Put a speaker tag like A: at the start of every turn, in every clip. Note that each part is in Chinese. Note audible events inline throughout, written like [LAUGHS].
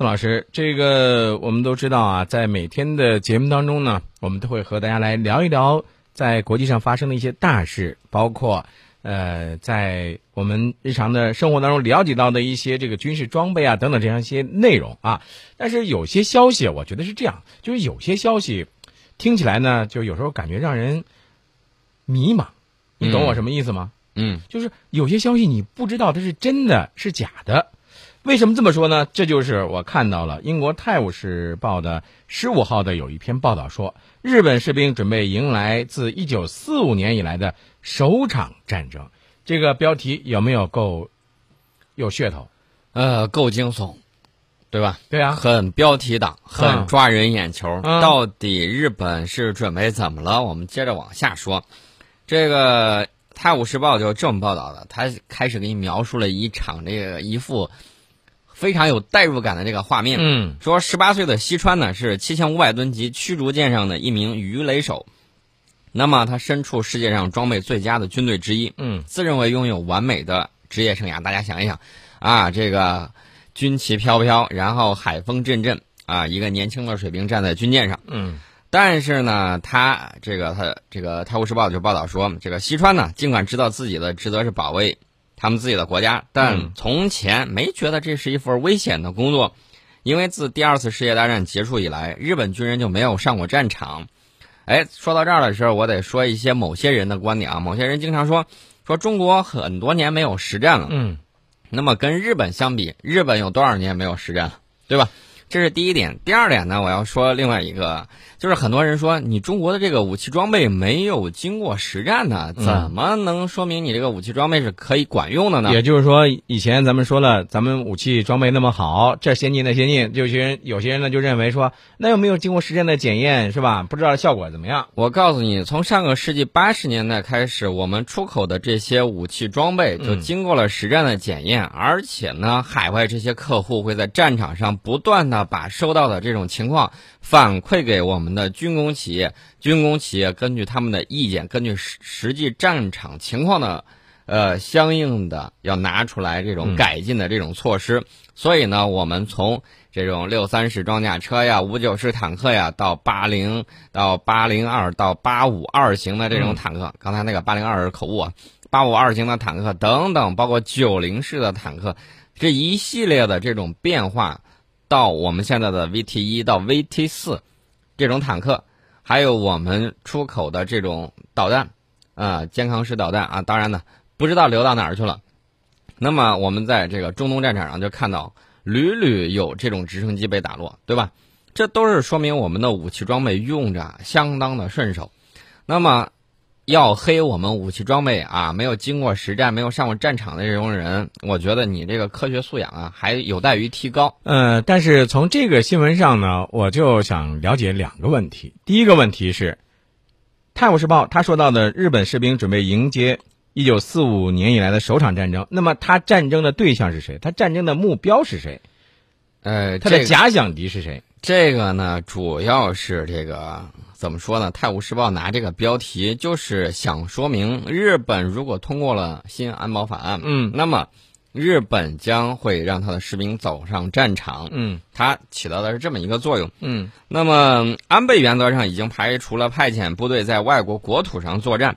A: 宋老师，这个我们都知道啊，在每天的节目当中呢，我们都会和大家来聊一聊在国际上发生的一些大事，包括呃，在我们日常的生活当中了解到的一些这个军事装备啊等等这样一些内容啊。但是有些消息，我觉得是这样，就是有些消息听起来呢，就有时候感觉让人迷茫。你懂我什么意思吗？
B: 嗯，
A: 就是有些消息你不知道它是真的是假的。为什么这么说呢？这就是我看到了英国《泰晤士报》的十五号的有一篇报道说，日本士兵准备迎来自一九四五年以来的首场战争。这个标题有没有够有噱头？
B: 呃，够惊悚，对吧？
A: 对啊，
B: 很标题党，很抓人眼球。
A: 嗯
B: 到底日本是准备怎么了？我们接着往下说。这个《泰晤士报》就这么报道的，他开始给你描述了一场这个一副非常有代入感的这个画面。
A: 嗯
B: 说十八岁的西川呢是七千五百吨级驱逐舰上的一名鱼雷手，那么他身处世界上装备最佳的军队之一，
A: 嗯
B: 自认为拥有完美的职业生涯。大家想一想，啊，这个军旗飘飘，然后海风阵阵，啊，一个年轻的水兵站在军舰上。
A: 嗯
B: 但是呢，他这个他这个《泰晤士报》就报道说，这个西川呢，尽管知道自己的职责是保卫他们自己的国家，但
A: 嗯
B: 从前没觉得这是一份危险的工作，因为自第二次世界大战结束以来，日本军人就没有上过战场。哎，说到这儿的时候，我得说一些某些人的观点啊。某些人经常说，说中国很多年没有实战了，
A: 嗯
B: 那么跟日本相比，日本有多少年没有实战了，对吧？这是第一点。第二点呢，我要说另外一个，就是很多人说你中国的这个武器装备没有经过实战呢，
A: 嗯
B: 怎么能说明你这个武器装备是可以管用的呢？
A: 也就是说，以前咱们说了，咱们武器装备那么好，这先进那先进，有些人有些人呢就认为说，那又没有经过实战的检验，是吧？不知道效果怎么样。
B: 我告诉你，从上个世纪八十年代开始，我们出口的这些武器装备就
A: 嗯
B: 经过了实战的检验，而且呢，海外这些客户会在战场上不断的把收到的这种情况反馈给我们的军工企业，军工企业根据他们的意见，根据实实际战场情况的。呃，相应的要拿出来这种
A: 嗯
B: 改进的这种措施，所以呢，我们从这种六三式装甲车呀、五九式坦克呀，到八零到八零二到八五二型的这种坦克，刚才那个八零二是口误啊，八五二型的坦克等等，包括九零式的坦克，这一系列的这种变化，到我们现在的 VT 一到 VT 四这种坦克，还有我们出口的这种导弹，啊、肩扛式导弹啊，当然呢，不知道流到哪儿去了。那么我们在这个中东战场上就看到屡屡有这种直升机被打落，对吧？这都是说明我们的武器装备用着相当的顺手。那么，要黑我们武器装备啊，没有经过实战、没有上过战场的这种人，我觉得你这个科学素养啊，还有待于提高。
A: 呃，但是从这个新闻上呢，我就想了解两个问题。第一个问题是，《泰晤士报》他说到的日本士兵准备迎接一九四五年以来的首场战争，那么他战争的对象是谁？他战争的目标是谁？
B: 呃，
A: 他的假想敌是谁？
B: 这个呢，主要是这个怎么说呢？《泰晤士报》拿这个标题，就是想说明日本如果通过了新安保法案，
A: 嗯
B: 那么日本将会让他的士兵走上战场，
A: 嗯
B: 它起到的是这么一个作用。
A: 嗯
B: 那么安倍原则上已经排除了派遣部队在外国国土上作战。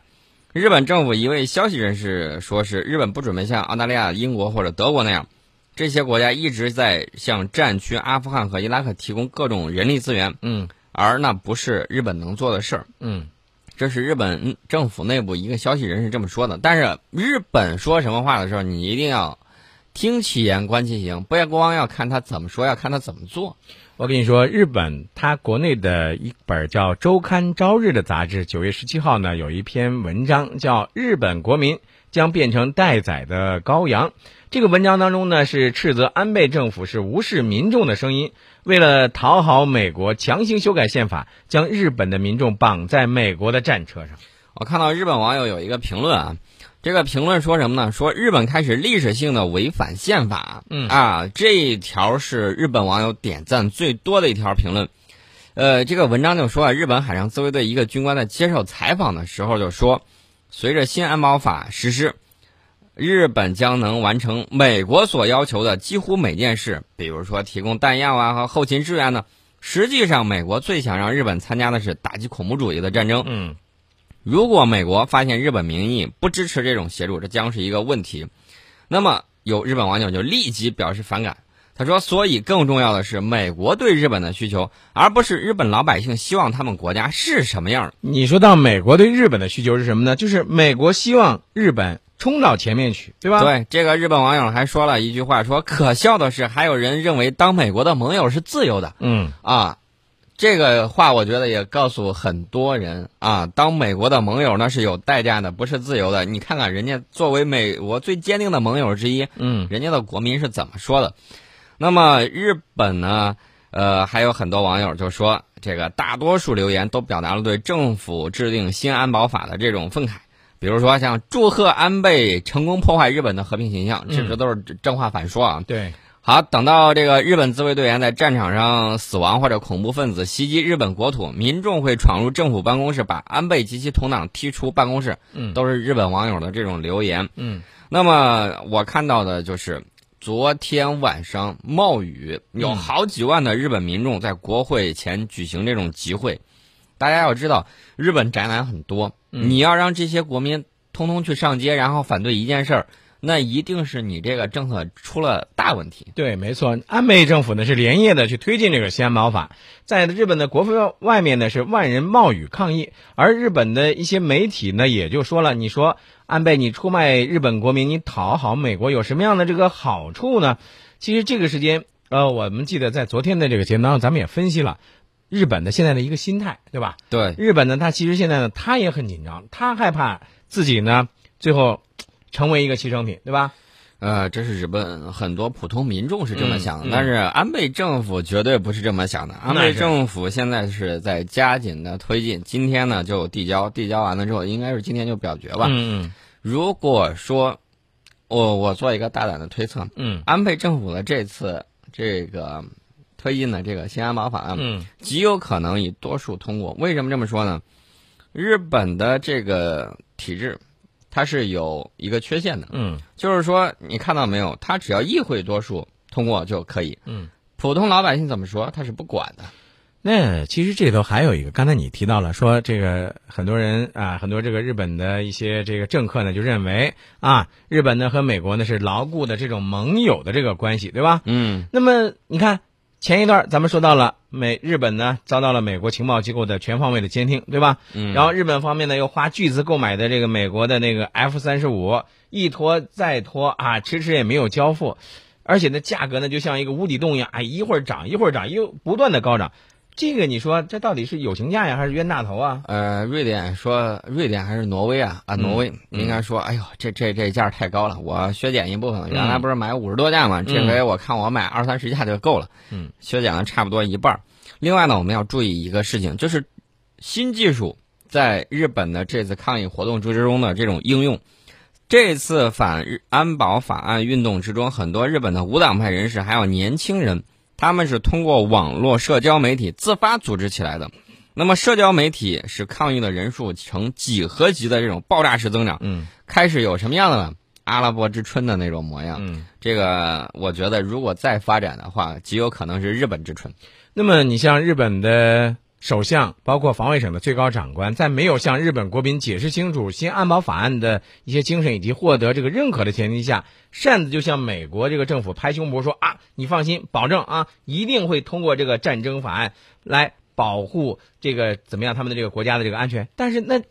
B: 日本政府一位消息人士说，是日本不准备像澳大利亚、英国或者德国那样，这些国家一直在向战区阿富汗和伊拉克提供各种人力资源，
A: 嗯
B: 而那不是日本能做的事儿。
A: 嗯
B: 这是日本政府内部一个消息人士这么说的。但是日本说什么话的时候，你一定要听其言观其行，不要光要看他怎么说，要看他怎么做。
A: 我跟你说，日本它国内的一本叫《周刊朝日》的杂志，九月十七号呢有一篇文章叫《日本国民将变成待宰的羔羊》。这个文章当中呢是斥责安倍政府是无视民众的声音，为了讨好美国，强行修改宪法，将日本的民众绑在美国的战车上。
B: 我看到日本网友有一个评论啊，这个评论说什么呢？说日本开始历史性的违反宪法。
A: 嗯
B: 啊，这一条是日本网友点赞最多的一条评论。呃，这个文章就说啊，日本海上自卫队一个军官在接受采访的时候就说，随着新安保法实施，日本将能完成美国所要求的几乎每件事，比如说提供弹药啊和后勤支援呢。实际上，美国最想让日本参加的是打击恐怖主义的战争。
A: 嗯，
B: 如果美国发现日本民意不支持这种协助，这将是一个问题。那么，有日本网友就立即表示反感。他说：“所以更重要的是美国对日本的需求，而不是日本老百姓希望他们国家是什么样。”
A: 你说到美国对日本的需求是什么呢？就是美国希望日本。冲到前面去，对吧？
B: 对，这个日本网友还说了一句话，说可笑的是，还有人认为当美国的盟友是自由的。
A: 嗯
B: 啊，这个话我觉得也告诉很多人啊，当美国的盟友那是有代价的，不是自由的。你看看人家作为美国最坚定的盟友之一，
A: 嗯，
B: 人家的国民是怎么说的？那么日本呢？呃，还有很多网友就说，这个大多数留言都表达了对政府制定新安保法的这种愤慨。比如说，像祝贺安倍成功破坏日本的和平形象，这这都是正话反说啊。
A: 对，
B: 好，等到这个日本自卫队员在战场上死亡，或者恐怖分子袭击日本国土，民众会闯入政府办公室，把安倍及其同党踢出办公室。
A: 嗯，
B: 都是日本网友的这种留言。
A: 嗯，
B: 那么我看到的就是昨天晚上冒雨，有好几万的日本民众在国会前举行这种集会。大家要知道，日本宅男很多。你要让这些国民通通去上街，然后反对一件事儿，那一定是你这个政策出了大问题。
A: 对，没错，安倍政府呢是连夜的去推进这个西安保法，在日本的国会外面呢是万人冒雨抗议，而日本的一些媒体呢也就说了，你说安倍你出卖日本国民，你讨好美国有什么样的这个好处呢？其实这个时间，呃，我们记得在昨天的这个节目当中，咱们也分析了。日本的现在的一个心态，对吧？
B: 对，
A: 日本呢，他其实现在呢，他也很紧张，他害怕自己呢最后成为一个牺牲品，对吧？
B: 呃，这是日本很多普通民众是这么想的，但是安倍政府绝对不是这么想的。安倍政府现在是在加紧的推进，今天呢就递交，递交完了之后，应该是今天就表决吧。
A: 嗯嗯。
B: 如果说我我做一个大胆的推测，
A: 嗯，
B: 安倍政府的这次这个。推进的这个新安保法案，
A: 嗯，
B: 极有可能以多数通过。为什么这么说呢？日本的这个体制，它是有一个缺陷的，
A: 嗯，
B: 就是说你看到没有，它只要议会多数通过就可以，
A: 嗯，
B: 普通老百姓怎么说，他是不管的。
A: 那其实这里头还有一个，刚才你提到了，说这个很多人啊，很多这个日本的一些这个政客呢，就认为啊，日本呢和美国呢是牢固的这种盟友的这个关系，对吧？
B: 嗯，
A: 那么你看。前一段咱们说到了美日本呢遭到了美国情报机构的全方位的监听，对吧？
B: 嗯。
A: 然后日本方面呢又花巨资购买的这个美国的那个 F 三十五，一拖再拖啊，迟迟也没有交付，而且呢价格呢就像一个无底洞一样，哎，一会儿涨一会儿涨，又不断的高涨。这个你说这到底是友情价呀，还是冤大头啊？
B: 呃，瑞典说瑞典还是挪威啊？啊，挪威应该说，哎呦，这这这价太高了，我削减一部分。原来不是买五十多架吗？这回我看我买二三十架就够了。
A: 嗯，
B: 削减了差不多一半。另外呢，我们要注意一个事情，就是新技术在日本的这次抗议活动之中的这种应用。这次反日安保法案运动之中，很多日本的无党派人士还有年轻人。他们是通过网络社交媒体自发组织起来的，那么社交媒体使抗议的人数呈几何级的这种爆炸式增长，
A: 嗯，
B: 开始有什么样的呢？阿拉伯之春的那种模样，
A: 嗯，
B: 这个我觉得如果再发展的话，极有可能是日本之春。
A: 那么你像日本的。首相包括防卫省的最高长官，在没有向日本国民解释清楚新安保法案的一些精神以及获得这个认可的前提下，擅自就向美国这个政府拍胸脯说啊，你放心，保证啊，一定会通过这个战争法案来保护这个怎么样他们的这个国家的这个安全。但是那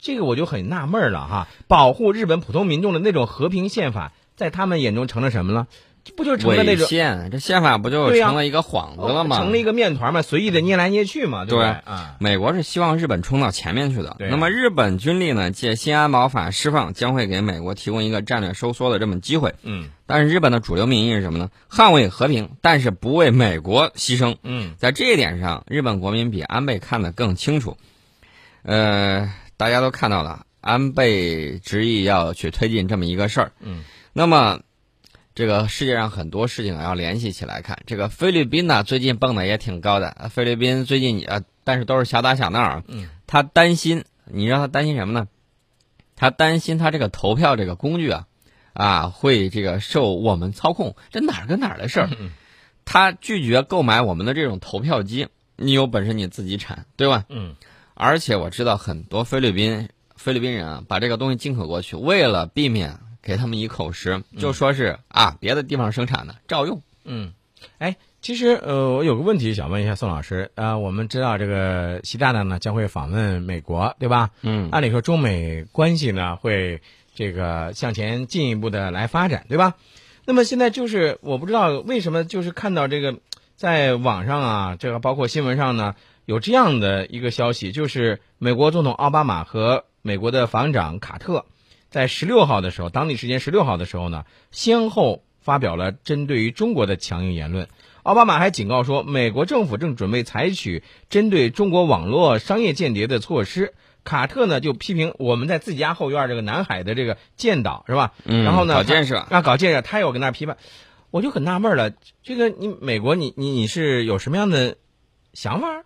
A: 这个我就很纳闷了哈，保护日本普通民众的那种和平宪法，在他们眼中成了什么了？这不就成了那种
B: 宪？这宪法不就成了一个幌子了吗？
A: 成了一个面团嘛，随意的捏来捏去嘛，对
B: 不
A: 对？
B: 啊，美国是希望日本冲到前面去的。那么日本军力呢，借新安保法释放，将会给美国提供一个战略收缩的这么机会。
A: 嗯。
B: 但是日本的主流民意是什么呢？捍卫和平，但是不为美国牺牲。
A: 嗯。
B: 在这一点上，日本国民比安倍看得更清楚。呃，大家都看到了，安倍执意要去推进这么一个事儿。
A: 嗯。
B: 那么。这个世界上很多事情要联系起来看。这个菲律宾呢，最近蹦的也挺高的。菲律宾最近呃，但是都是小打小闹。
A: 嗯。
B: 他担心，你让他担心什么呢？他担心他这个投票这个工具啊，啊会这个受我们操控，这哪儿跟哪儿的事儿？
A: 嗯
B: 他拒绝购买我们的这种投票机，你有本事你自己产，对吧？
A: 嗯
B: 而且我知道很多菲律宾菲律宾人啊，把这个东西进口过去，为了避免给他们一口实，就说是啊别的地方生产的照用。
A: 嗯，哎，其实呃，我有个问题想问一下宋老师啊、我们知道这个习大大呢将会访问美国，对吧？
B: 嗯
A: 按理说中美关系呢会这个向前进一步的来发展，对吧？那么现在就是我不知道为什么就是看到这个在网上啊，这个包括新闻上呢有这样的一个消息，就是美国总统奥巴马和美国的防长卡特在十六号的时候，当地时间十六号的时候呢，先后发表了针对于中国的强硬言论。奥巴马还警告说，美国政府正准备采取针对中国网络商业间谍的措施。卡特呢就批评我们在自己家后院这个南海的这个建岛是吧？
B: 嗯
A: 然后呢，
B: 搞建设
A: 啊，搞建设，他有跟那批判，我就很纳闷了，这个你美国你你你是有什么样的想法？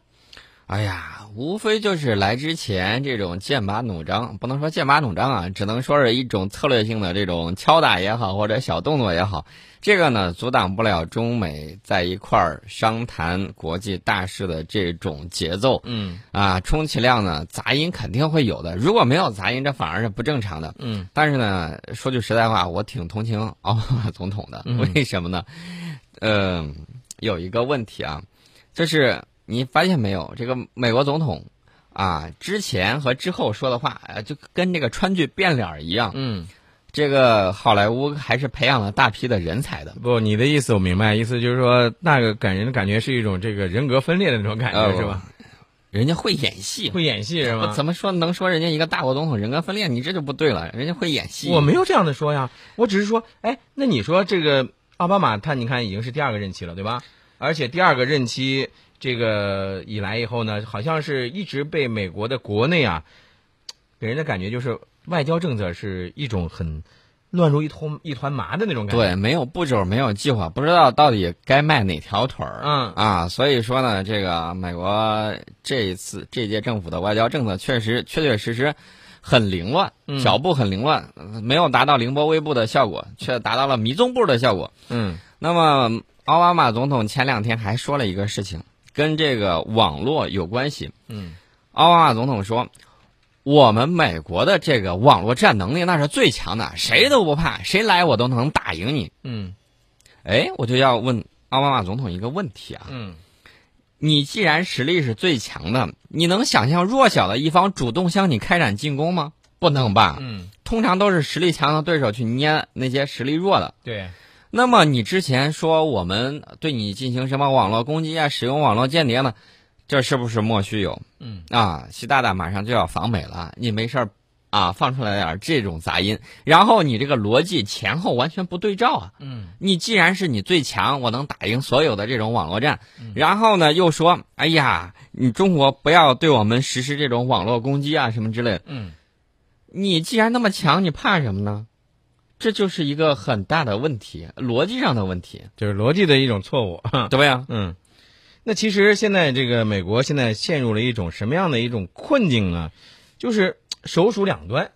B: 哎呀，无非就是来之前这种剑拔弩张，不能说剑拔弩张啊，只能说是一种策略性的这种敲打也好，或者小动作也好，这个呢阻挡不了中美在一块儿商谈国际大事的这种节奏。
A: 嗯
B: 啊，充其量呢杂音肯定会有的，如果没有杂音，这反而是不正常的。
A: 嗯
B: 但是呢，说句实在话，我挺同情奥巴马总统的，
A: 嗯 [LAUGHS]
B: 为什么呢？嗯、有一个问题啊，就是你发现没有，这个美国总统啊，之前和之后说的话，呃就跟这个川剧变脸儿一样。
A: 嗯，
B: 这个好莱坞还是培养了大批的人才的。
A: 不，你的意思我明白，意思就是说那个给人的感觉是一种这个人格分裂的那种感觉、
B: 呃
A: 是吧？
B: 人家会演戏，
A: 会演戏是吗？
B: 怎么说能说人家一个大国总统人格分裂？你这就不对了，人家会演戏。
A: 我没有这样的说呀，我只是说，哎，那你说这个奥巴马他你看已经是第二个任期了，对吧？而且第二个任期这个以来以后呢，好像是一直被美国的国内啊，给人的感觉就是外交政策是一种很乱如一通一团麻的那种感觉。
B: 对，没有步骤，没有计划，不知道到底该迈哪条腿儿。
A: 嗯
B: 啊，所以说呢，这个美国这一次这届政府的外交政策确实确确实实很凌乱，
A: 嗯
B: 脚步很凌乱，呃没有达到凌波微步的效果，却达到了迷踪步的效果。
A: 嗯
B: 那么，奥巴马总统前两天还说了一个事情，跟这个网络有关系。
A: 嗯
B: 奥巴马总统说：“我们美国的这个网络战能力那是最强的，谁都不怕，谁来我都能打赢你。
A: 嗯”
B: 哎，我就要问奥巴马总统一个问题啊：
A: 嗯
B: 你既然实力是最强的，你能想象弱小的一方主动向你开展进攻吗？不能吧？
A: 嗯，
B: 通常都是实力强的对手去捏那些实力弱的。
A: 对，
B: 那么你之前说我们对你进行什么网络攻击啊，使用网络间谍呢？这是不是莫须有？
A: 嗯
B: 啊，习大大马上就要访美了，你没事儿啊放出来点儿这种杂音，然后你这个逻辑前后完全不对照啊！
A: 嗯
B: 你既然是你最强，我能打赢所有的这种网络战，然后呢又说，哎呀，你中国不要对我们实施这种网络攻击啊什么之类的。
A: 嗯
B: 你既然那么强，你怕什么呢？这就是一个很大的问题，逻辑上的问题，
A: 就是逻辑的一种错误。
B: 对不对？[LAUGHS]
A: 嗯，那其实现在这个美国现在陷入了一种什么样的一种困境呢？就是首鼠两端。